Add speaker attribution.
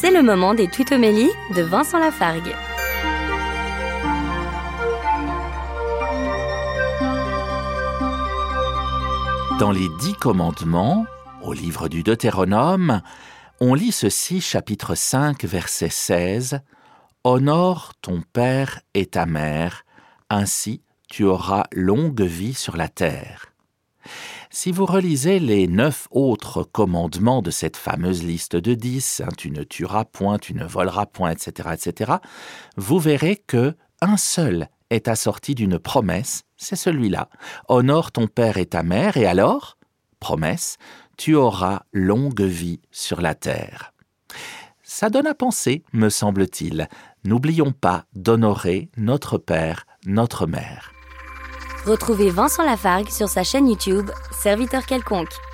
Speaker 1: C'est le moment des tutomélies de Vincent Lafargue.
Speaker 2: Dans les dix commandements, au livre du Deutéronome, on lit ceci, chapitre 5, verset 16. Honore ton père et ta mère, ainsi tu auras longue vie sur la terre. Si vous relisez les neuf autres commandements de cette fameuse liste de dix, hein, tu ne tueras point, tu ne voleras point, etc., etc., vous verrez que un seul est assorti d'une promesse, c'est celui-là. Honore ton père et ta mère, et alors, promesse, tu auras longue vie sur la terre. Ça donne à penser, me semble-t-il. N'oublions pas d'honorer notre père, notre mère.
Speaker 1: Retrouvez Vincent Lafargue sur sa chaîne YouTube, Serviteur quelconque.